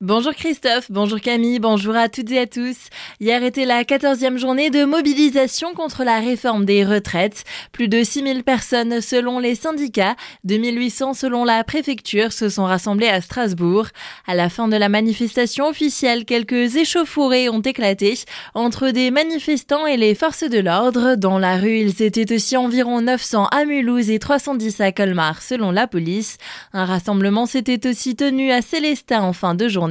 Bonjour Christophe, bonjour Camille, bonjour à toutes et à tous. Hier était la 14e journée de mobilisation contre la réforme des retraites. Plus de 6000 personnes selon les syndicats, 2800 selon la préfecture se sont rassemblées à Strasbourg. À la fin de la manifestation officielle, quelques échauffourées ont éclaté entre des manifestants et les forces de l'ordre. Dans la rue, ils étaient aussi environ 900 à Mulhouse et 310 à Colmar selon la police. Un rassemblement s'était aussi tenu à Célestin en fin de journée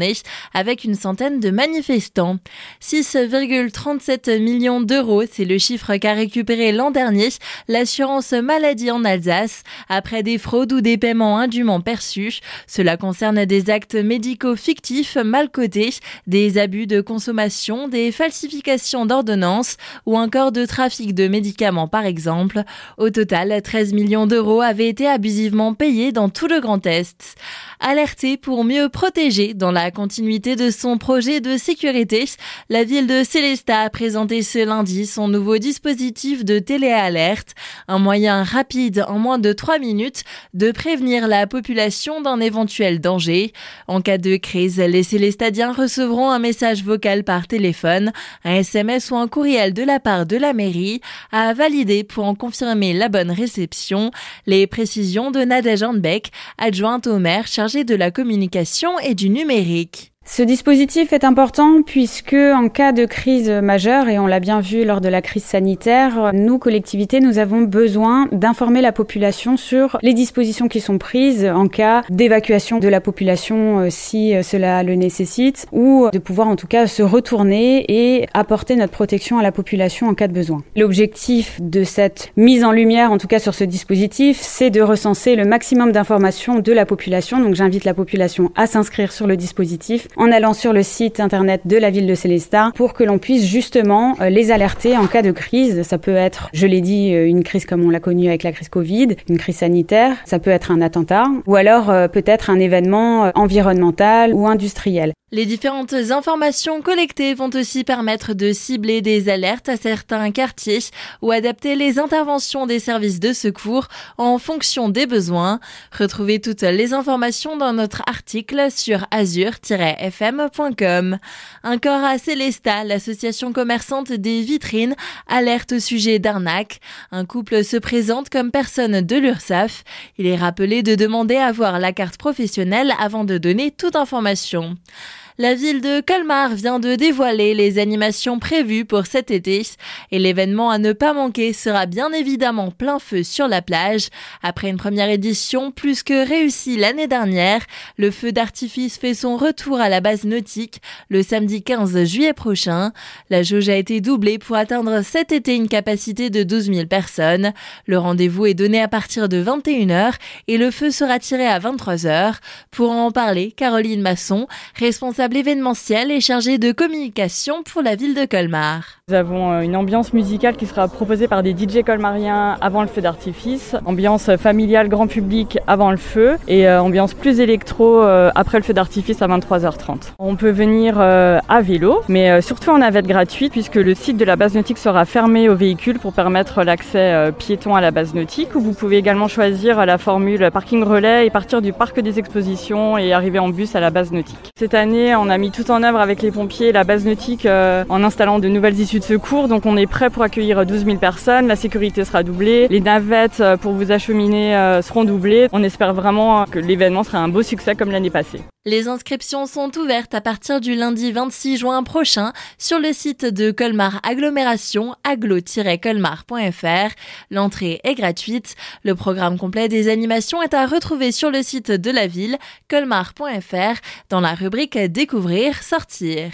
avec une centaine de manifestants. 6,37 millions d'euros, c'est le chiffre qu'a récupéré l'an dernier l'assurance maladie en Alsace après des fraudes ou des paiements indûment perçus. Cela concerne des actes médicaux fictifs mal cotés, des abus de consommation, des falsifications d'ordonnances ou encore de trafic de médicaments par exemple. Au total, 13 millions d'euros avaient été abusivement payés dans tout le Grand Est. Alerté pour mieux protéger dans la continuité de son projet de sécurité, la ville de Célestat a présenté ce lundi son nouveau dispositif de téléalerte, un moyen rapide en moins de 3 minutes de prévenir la population d'un éventuel danger. En cas de crise, les Célestadiens recevront un message vocal par téléphone, un SMS ou un courriel de la part de la mairie à valider pour en confirmer la bonne réception. Les précisions de Nadège Handbeck, adjointe au maire chargée de la communication et du numérique. take Ce dispositif est important puisque en cas de crise majeure, et on l'a bien vu lors de la crise sanitaire, nous, collectivités, nous avons besoin d'informer la population sur les dispositions qui sont prises en cas d'évacuation de la population euh, si euh, cela le nécessite, ou de pouvoir en tout cas se retourner et apporter notre protection à la population en cas de besoin. L'objectif de cette mise en lumière, en tout cas sur ce dispositif, c'est de recenser le maximum d'informations de la population. Donc j'invite la population à s'inscrire sur le dispositif en allant sur le site internet de la ville de Célestat pour que l'on puisse justement euh, les alerter en cas de crise. Ça peut être, je l'ai dit, euh, une crise comme on l'a connue avec la crise Covid, une crise sanitaire, ça peut être un attentat ou alors euh, peut-être un événement environnemental ou industriel. Les différentes informations collectées vont aussi permettre de cibler des alertes à certains quartiers ou adapter les interventions des services de secours en fonction des besoins. Retrouvez toutes les informations dans notre article sur azur-fm.com. Encore à Célesta, l'association commerçante des vitrines alerte au sujet d'arnaque. Un couple se présente comme personne de l'URSAF. Il est rappelé de demander à voir la carte professionnelle avant de donner toute information. La ville de Colmar vient de dévoiler les animations prévues pour cet été et l'événement à ne pas manquer sera bien évidemment plein feu sur la plage. Après une première édition plus que réussie l'année dernière, le feu d'artifice fait son retour à la base nautique le samedi 15 juillet prochain. La jauge a été doublée pour atteindre cet été une capacité de 12 000 personnes. Le rendez-vous est donné à partir de 21h et le feu sera tiré à 23h. Pour en parler, Caroline Masson, responsable événementiel et chargé de communication pour la ville de Colmar. Nous avons euh, une ambiance musicale qui sera proposée par des DJ colmariens avant le feu d'artifice, ambiance familiale grand public avant le feu et euh, ambiance plus électro euh, après le feu d'artifice à 23h30. On peut venir à vélo, mais surtout en navette gratuite puisque le site de la base nautique sera fermé aux véhicules pour permettre l'accès piéton à la base nautique. Ou vous pouvez également choisir la formule parking relais et partir du parc des expositions et arriver en bus à la base nautique. Cette année, on a mis tout en œuvre avec les pompiers la base nautique euh, en installant de nouvelles issues de secours. Donc on est prêt pour accueillir 12 000 personnes. La sécurité sera doublée. Les navettes euh, pour vous acheminer euh, seront doublées. On espère vraiment que l'événement sera un beau succès comme l'année passée. Les inscriptions sont ouvertes à partir du lundi 26 juin prochain sur le site de Colmar Agglomération aglo-colmar.fr. L'entrée est gratuite. Le programme complet des animations est à retrouver sur le site de la ville colmar.fr dans la rubrique Découvrir, sortir.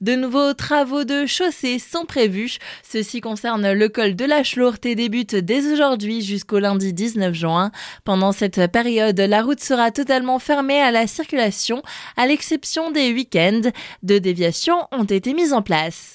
De nouveaux travaux de chaussée sont prévus. Ceci concerne le col de la Chlourte et débute dès aujourd'hui jusqu'au lundi 19 juin. Pendant cette période, la route sera totalement fermée à la circulation à l'exception des week-ends. Deux déviations ont été mises en place.